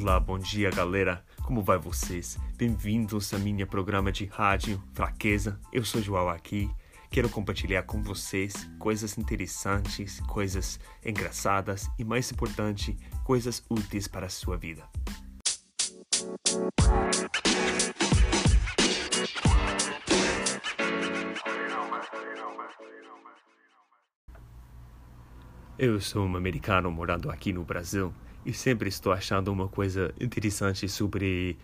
Olá, bom dia galera, como vai vocês? Bem-vindos a minha programa de rádio Fraqueza. Eu sou João aqui. Quero compartilhar com vocês coisas interessantes, coisas engraçadas e, mais importante, coisas úteis para a sua vida. Eu sou um americano morando aqui no Brasil e sempre estou achando uma coisa interessante sobre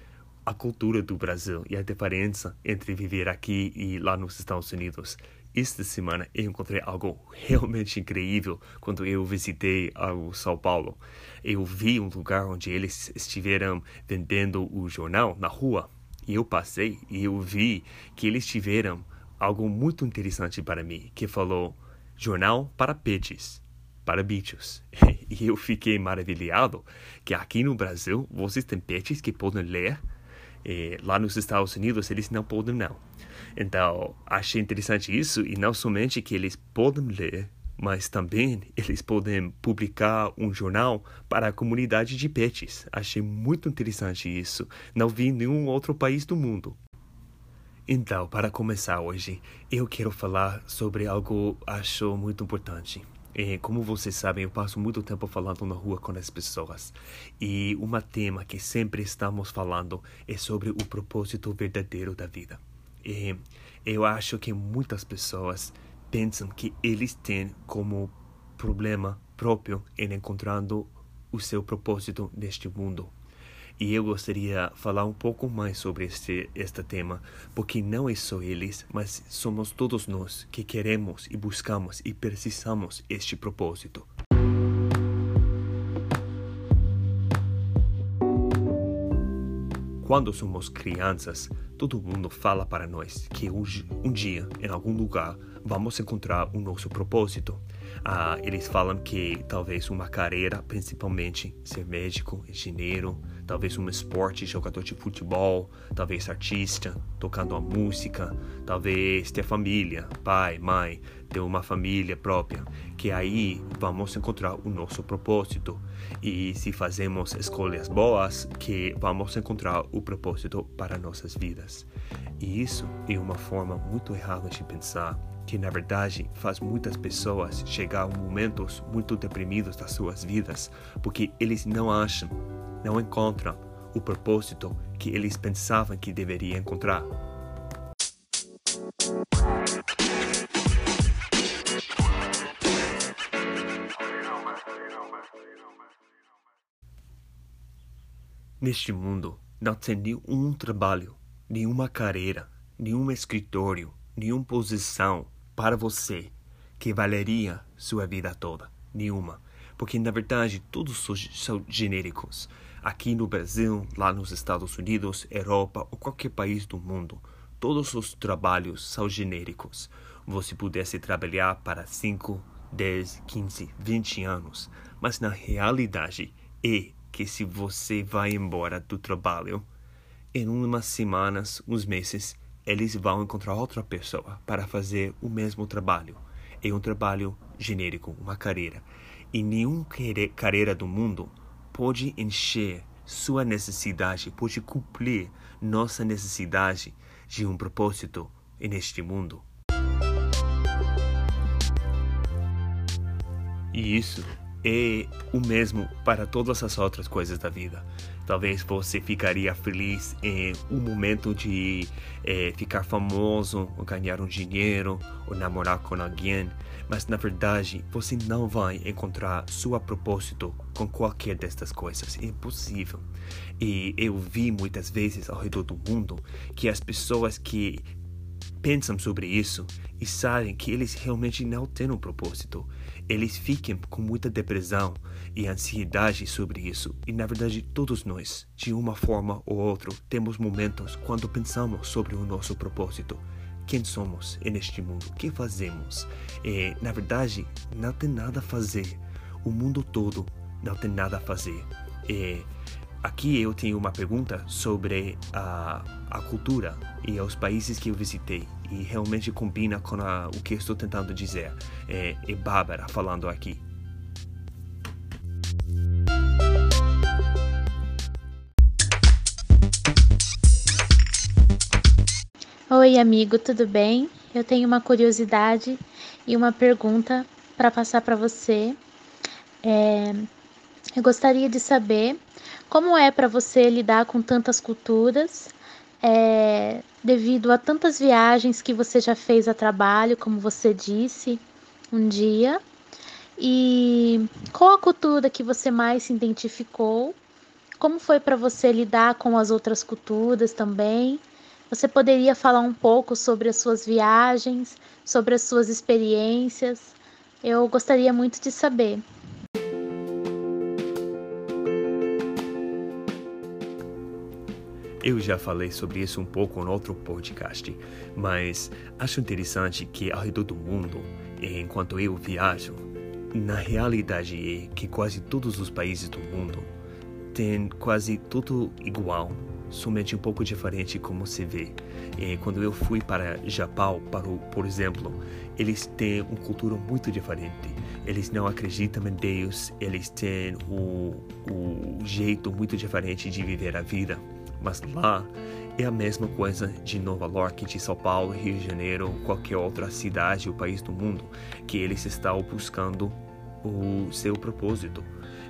a cultura do Brasil e a diferença entre viver aqui e lá nos Estados Unidos. Esta semana eu encontrei algo realmente incrível quando eu visitei o São Paulo. Eu vi um lugar onde eles estiveram vendendo o jornal na rua e eu passei e eu vi que eles tiveram algo muito interessante para mim, que falou jornal para peixes para bichos. E eu fiquei maravilhado que aqui no Brasil vocês têm pets que podem ler. E lá nos Estados Unidos eles não podem não. Então achei interessante isso e não somente que eles podem ler, mas também eles podem publicar um jornal para a comunidade de pets. Achei muito interessante isso. Não vi em nenhum outro país do mundo. Então, para começar hoje, eu quero falar sobre algo acho muito importante. É, como vocês sabem, eu passo muito tempo falando na rua com as pessoas. E um tema que sempre estamos falando é sobre o propósito verdadeiro da vida. E eu acho que muitas pessoas pensam que eles têm como problema próprio em encontrando o seu propósito neste mundo. E eu gostaria de falar um pouco mais sobre este, este tema, porque não é só eles, mas somos todos nós que queremos e buscamos e precisamos este propósito. Quando somos crianças, todo mundo fala para nós que um, dia, em algum lugar, vamos encontrar o nosso propósito. Ah, eles falam que talvez uma carreira, principalmente ser médico, engenheiro, talvez um esporte, jogador de futebol, talvez artista, tocando a música, talvez ter família, pai, mãe, ter uma família própria, que aí vamos encontrar o nosso propósito. E se fazemos escolhas boas, que vamos encontrar o propósito para nossas vidas. E isso é uma forma muito errada de pensar que na verdade faz muitas pessoas chegar a momentos muito deprimidos das suas vidas, porque eles não acham não encontram o propósito que eles pensavam que deveriam encontrar. Neste mundo não tem nenhum trabalho, nenhuma carreira, nenhum escritório, nenhuma posição para você que valeria sua vida toda. Nenhuma. Porque na verdade todos são genéricos aqui no Brasil, lá nos Estados Unidos, Europa ou qualquer país do mundo, todos os trabalhos são genéricos. Você pudesse trabalhar para 5, 10, 15, 20 anos, mas na realidade é que se você vai embora do trabalho, em umas semanas, uns meses, eles vão encontrar outra pessoa para fazer o mesmo trabalho. É um trabalho genérico, uma carreira. E nenhuma carreira do mundo pode encher sua necessidade, pode cumprir nossa necessidade de um propósito neste mundo. E isso é o mesmo para todas as outras coisas da vida. Talvez você ficaria feliz em um momento de é, ficar famoso, ou ganhar um dinheiro, ou namorar com alguém, mas na verdade você não vai encontrar seu propósito com qualquer destas coisas. É impossível. E eu vi muitas vezes ao redor do mundo que as pessoas que pensam sobre isso e sabem que eles realmente não têm um propósito. Eles ficam com muita depressão e ansiedade sobre isso. E na verdade, todos nós, de uma forma ou outra, temos momentos quando pensamos sobre o nosso propósito. Quem somos neste mundo? O que fazemos? E, na verdade, não tem nada a fazer. O mundo todo não tem nada a fazer. E, Aqui eu tenho uma pergunta sobre a, a cultura e os países que eu visitei e realmente combina com a, o que estou tentando dizer. É, é Bárbara falando aqui. Oi, amigo, tudo bem? Eu tenho uma curiosidade e uma pergunta para passar para você. É, eu gostaria de saber como é para você lidar com tantas culturas é, devido a tantas viagens que você já fez a trabalho, como você disse um dia, e qual a cultura que você mais se identificou? Como foi para você lidar com as outras culturas também? Você poderia falar um pouco sobre as suas viagens, sobre as suas experiências? Eu gostaria muito de saber. Eu já falei sobre isso um pouco no outro podcast, mas acho interessante que ao redor do mundo, enquanto eu viajo, na realidade é que quase todos os países do mundo têm quase tudo igual somente um pouco diferente como se vê. E quando eu fui para Japão, para o, por exemplo, eles têm uma cultura muito diferente. Eles não acreditam em Deus, eles têm o, o jeito muito diferente de viver a vida. Mas lá é a mesma coisa de Nova York, de São Paulo, Rio de Janeiro, qualquer outra cidade ou país do mundo, que eles estão buscando o seu propósito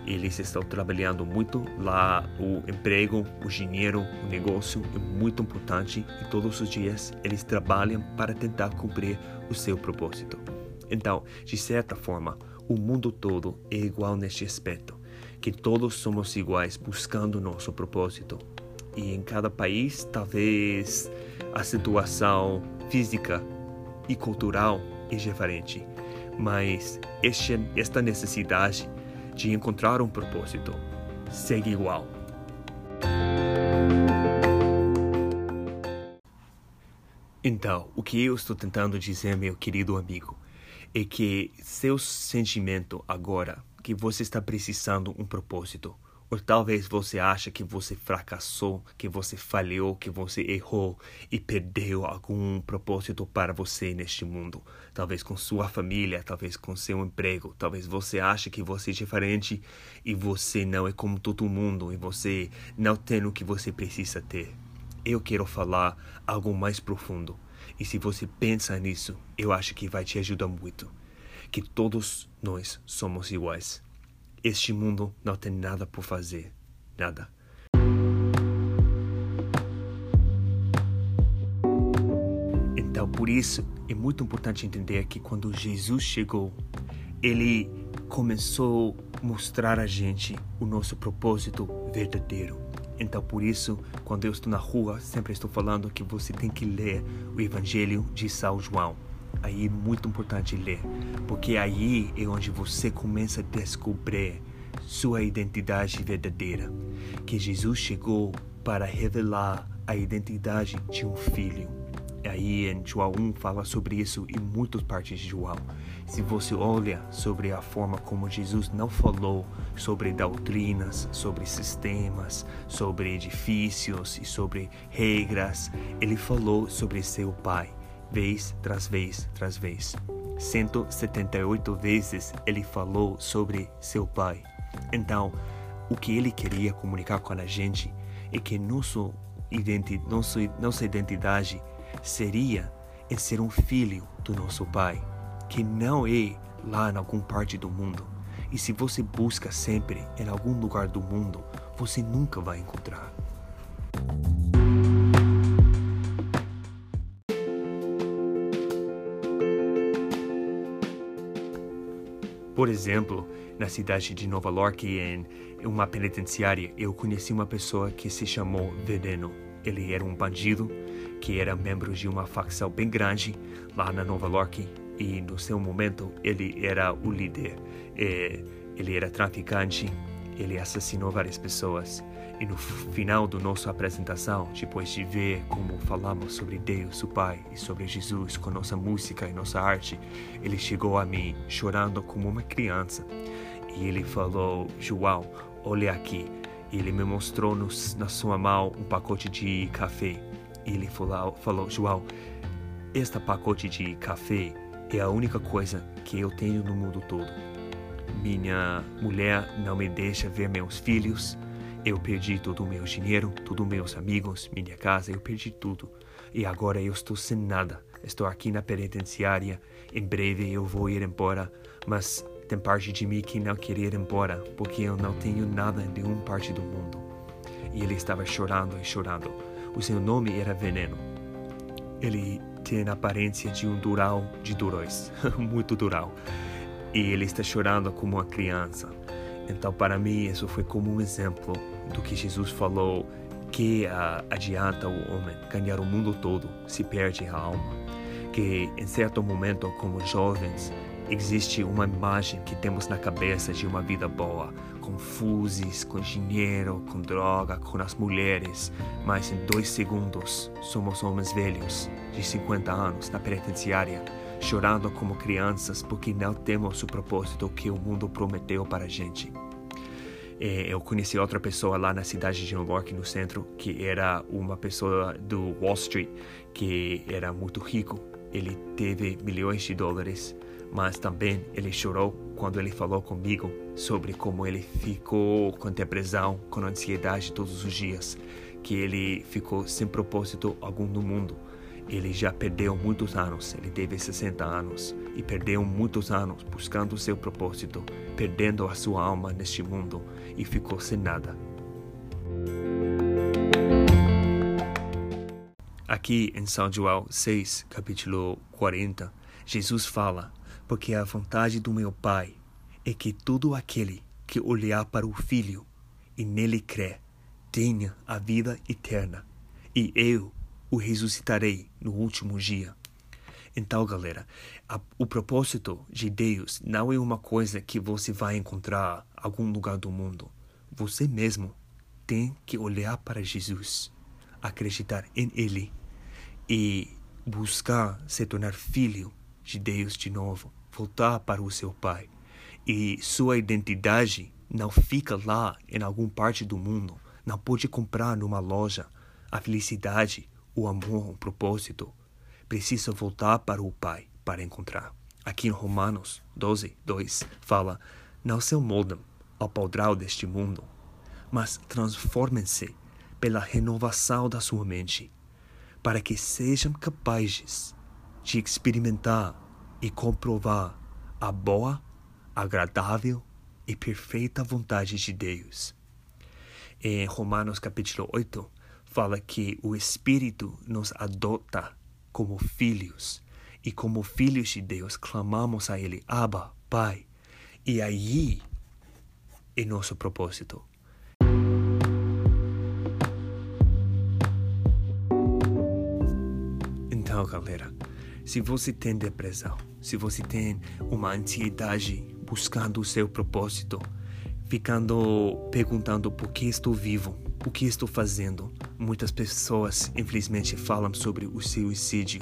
eles estão trabalhando muito lá. O emprego, o dinheiro, o negócio é muito importante e todos os dias eles trabalham para tentar cumprir o seu propósito. Então, de certa forma, o mundo todo é igual neste aspecto, que todos somos iguais buscando nosso propósito. E em cada país, talvez a situação física e cultural é diferente, mas este, esta necessidade de encontrar um propósito segue igual. Então, o que eu estou tentando dizer, meu querido amigo, é que seu sentimento agora que você está precisando um propósito, ou talvez você acha que você fracassou, que você falhou, que você errou e perdeu algum propósito para você neste mundo. Talvez com sua família, talvez com seu emprego. Talvez você ache que você é diferente e você não é como todo mundo e você não tem o que você precisa ter. Eu quero falar algo mais profundo. E se você pensa nisso, eu acho que vai te ajudar muito. Que todos nós somos iguais este mundo não tem nada por fazer. Nada. Então, por isso, é muito importante entender que quando Jesus chegou, ele começou a mostrar a gente o nosso propósito verdadeiro. Então, por isso, quando eu estou na rua, sempre estou falando que você tem que ler o Evangelho de São João aí é muito importante ler, porque aí é onde você começa a descobrir sua identidade verdadeira, que Jesus chegou para revelar a identidade de um filho. Aí em João 1 fala sobre isso em muitas partes de João. Se você olha sobre a forma como Jesus não falou sobre doutrinas, sobre sistemas, sobre edifícios e sobre regras, ele falou sobre seu Pai vez tras vez tras vez. 178 vezes ele falou sobre seu pai. Então, o que ele queria comunicar com a gente é que nosso identi nosso, nossa identidade seria em ser um filho do nosso pai, que não é lá em alguma parte do mundo. E se você busca sempre em algum lugar do mundo, você nunca vai encontrar. Por exemplo, na cidade de Nova York, em uma penitenciária, eu conheci uma pessoa que se chamou Veneno. Ele era um bandido que era membro de uma facção bem grande lá na Nova York e no seu momento ele era o líder. Ele era traficante, ele assassinou várias pessoas e no final da nossa apresentação, depois de ver como falamos sobre Deus, o Pai, e sobre Jesus com nossa música e nossa arte, ele chegou a mim chorando como uma criança. E ele falou: João, olha aqui. E ele me mostrou no, na sua mão um pacote de café. E ele falou, falou: João, este pacote de café é a única coisa que eu tenho no mundo todo. Minha mulher não me deixa ver meus filhos eu perdi todo o meu dinheiro, todos meus amigos, minha casa, eu perdi tudo. e agora eu estou sem nada. Estou aqui na penitenciária. Em breve eu vou ir embora, mas tem parte de mim que não quer ir embora, porque eu não tenho nada em nenhuma parte do mundo. E ele estava chorando e chorando. O seu nome era Veneno. Ele tem a aparência de um dural de duróis, muito dural. E ele está chorando como uma criança. Então, para mim, isso foi como um exemplo do que Jesus falou que uh, adianta o homem ganhar o mundo todo se perde a alma. Que em certo momento, como jovens, existe uma imagem que temos na cabeça de uma vida boa, com fuzes, com dinheiro, com droga, com as mulheres, mas em dois segundos somos homens velhos, de 50 anos, na penitenciária, chorando como crianças porque não temos o propósito que o mundo prometeu para a gente. É, eu conheci outra pessoa lá na cidade de New York, no centro, que era uma pessoa do Wall Street, que era muito rico. Ele teve milhões de dólares, mas também ele chorou quando ele falou comigo sobre como ele ficou com depressão, com ansiedade todos os dias, que ele ficou sem propósito algum no mundo ele já perdeu muitos anos, ele teve 60 anos e perdeu muitos anos buscando seu propósito, perdendo a sua alma neste mundo e ficou sem nada. Aqui em São João 6, capítulo 40, Jesus fala: Porque a vontade do meu Pai é que todo aquele que olhar para o Filho e nele crê tenha a vida eterna, e eu o ressuscitarei no último dia. Então, galera, a, o propósito de Deus não é uma coisa que você vai encontrar em algum lugar do mundo. Você mesmo tem que olhar para Jesus, acreditar em Ele e buscar se tornar filho de Deus de novo, voltar para o seu Pai. E sua identidade não fica lá em alguma parte do mundo, não pode comprar numa loja a felicidade o amor, o propósito, precisa voltar para o Pai para encontrar. Aqui em Romanos 12, 2, fala: Não se moldem ao padrão deste mundo, mas transformem-se pela renovação da sua mente, para que sejam capazes de experimentar e comprovar a boa, agradável e perfeita vontade de Deus. Em Romanos capítulo 8, fala que o Espírito nos adota como filhos e como filhos de Deus clamamos a Ele, Abba, Pai. E aí é nosso propósito. Então, galera, se você tem depressão, se você tem uma ansiedade buscando o seu propósito, ficando perguntando por que estou vivo, o que estou fazendo? Muitas pessoas, infelizmente, falam sobre o suicídio.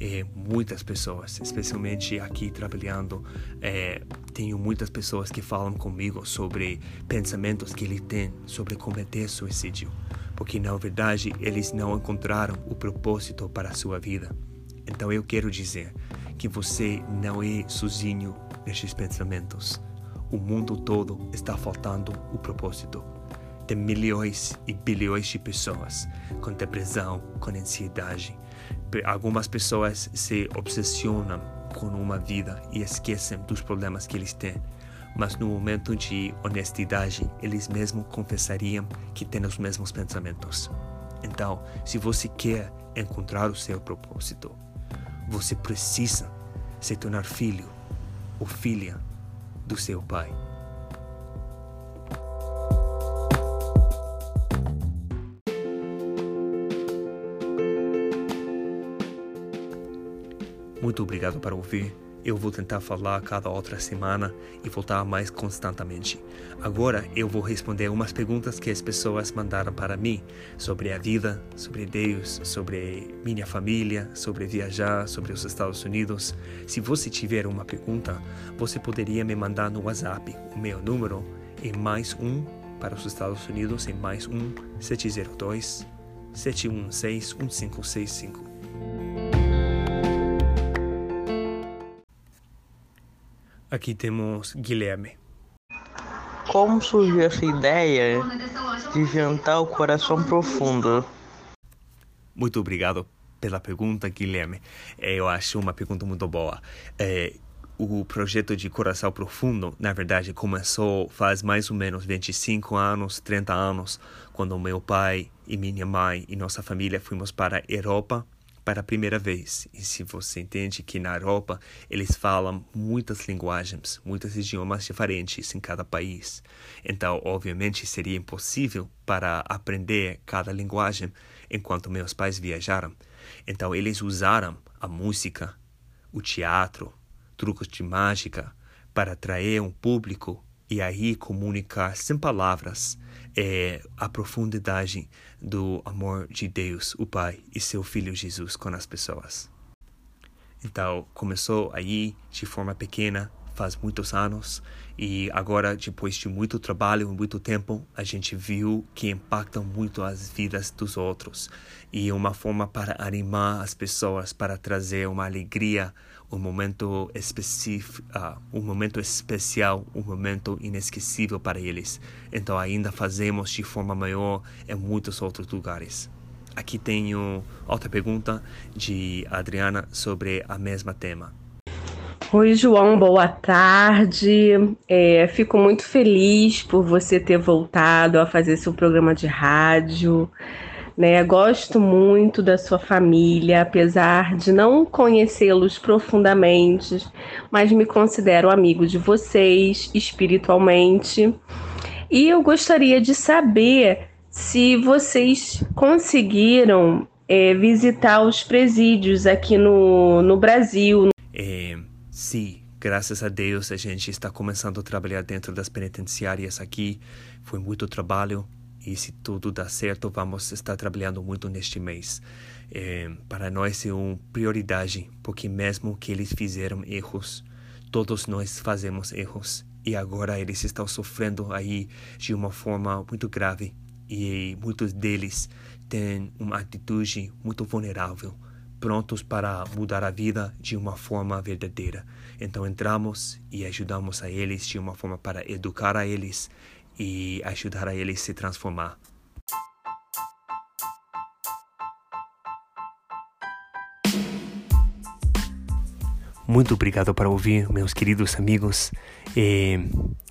É, muitas pessoas, especialmente aqui trabalhando, é, tenho muitas pessoas que falam comigo sobre pensamentos que eles têm sobre cometer suicídio, porque na verdade eles não encontraram o propósito para a sua vida. Então eu quero dizer que você não é sozinho nesses pensamentos. O mundo todo está faltando o propósito de milhões e bilhões de pessoas com depressão, com ansiedade. Algumas pessoas se obsessionam com uma vida e esquecem dos problemas que eles têm. Mas no momento de honestidade, eles mesmos confessariam que têm os mesmos pensamentos. Então, se você quer encontrar o seu propósito, você precisa se tornar filho ou filha do seu pai. Muito obrigado por ouvir. Eu vou tentar falar cada outra semana e voltar mais constantemente. Agora eu vou responder umas perguntas que as pessoas mandaram para mim sobre a vida, sobre Deus, sobre minha família, sobre viajar, sobre os Estados Unidos. Se você tiver uma pergunta, você poderia me mandar no WhatsApp. O meu número é mais um para os Estados Unidos é mais um 702 716 1565. Aqui temos Guilherme. Como surgiu essa ideia de jantar o coração profundo? Muito obrigado pela pergunta, Guilherme. É, eu acho uma pergunta muito boa. É, o projeto de Coração Profundo, na verdade, começou faz mais ou menos 25 anos, 30 anos, quando meu pai e minha mãe e nossa família fomos para a Europa para a primeira vez. E se você entende que na Europa eles falam muitas linguagens, muitos idiomas diferentes em cada país. Então, obviamente, seria impossível para aprender cada linguagem enquanto meus pais viajaram. Então, eles usaram a música, o teatro, truques de mágica para atrair um público e aí comunicar sem palavras é, a profundidade do amor de Deus, o Pai, e seu Filho Jesus com as pessoas. Então, começou aí de forma pequena, faz muitos anos, e agora, depois de muito trabalho e muito tempo, a gente viu que impactam muito as vidas dos outros. E uma forma para animar as pessoas, para trazer uma alegria, um momento específico, uh, um momento especial, um momento inesquecível para eles. Então ainda fazemos de forma maior em muitos outros lugares. Aqui tenho outra pergunta de Adriana sobre a mesma tema. Oi, João, boa tarde. É, fico muito feliz por você ter voltado a fazer seu programa de rádio. Né? Gosto muito da sua família, apesar de não conhecê-los profundamente, mas me considero amigo de vocês espiritualmente. E eu gostaria de saber se vocês conseguiram é, visitar os presídios aqui no, no Brasil. É, sim, graças a Deus a gente está começando a trabalhar dentro das penitenciárias aqui. Foi muito trabalho, e se tudo dá certo, vamos estar trabalhando muito neste mês. É, para nós é uma prioridade, porque mesmo que eles fizeram erros, todos nós fazemos erros. E agora eles estão sofrendo aí de uma forma muito grave. E muitos deles têm uma atitude muito vulnerável, prontos para mudar a vida de uma forma verdadeira. Então entramos e ajudamos a eles de uma forma para educar a eles e ajudar a ele se transformar. Muito obrigado por ouvir, meus queridos amigos. E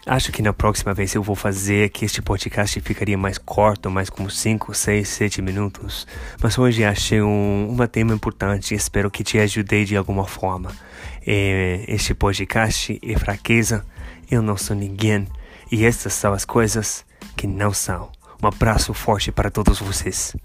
acho que na próxima vez eu vou fazer que este podcast ficaria mais curto, mais como 5, 6, 7 minutos. Mas hoje achei um, um tema importante e espero que te ajude de alguma forma. E este podcast é fraqueza, eu não sou ninguém. E essas são as coisas que não são. Um abraço forte para todos vocês.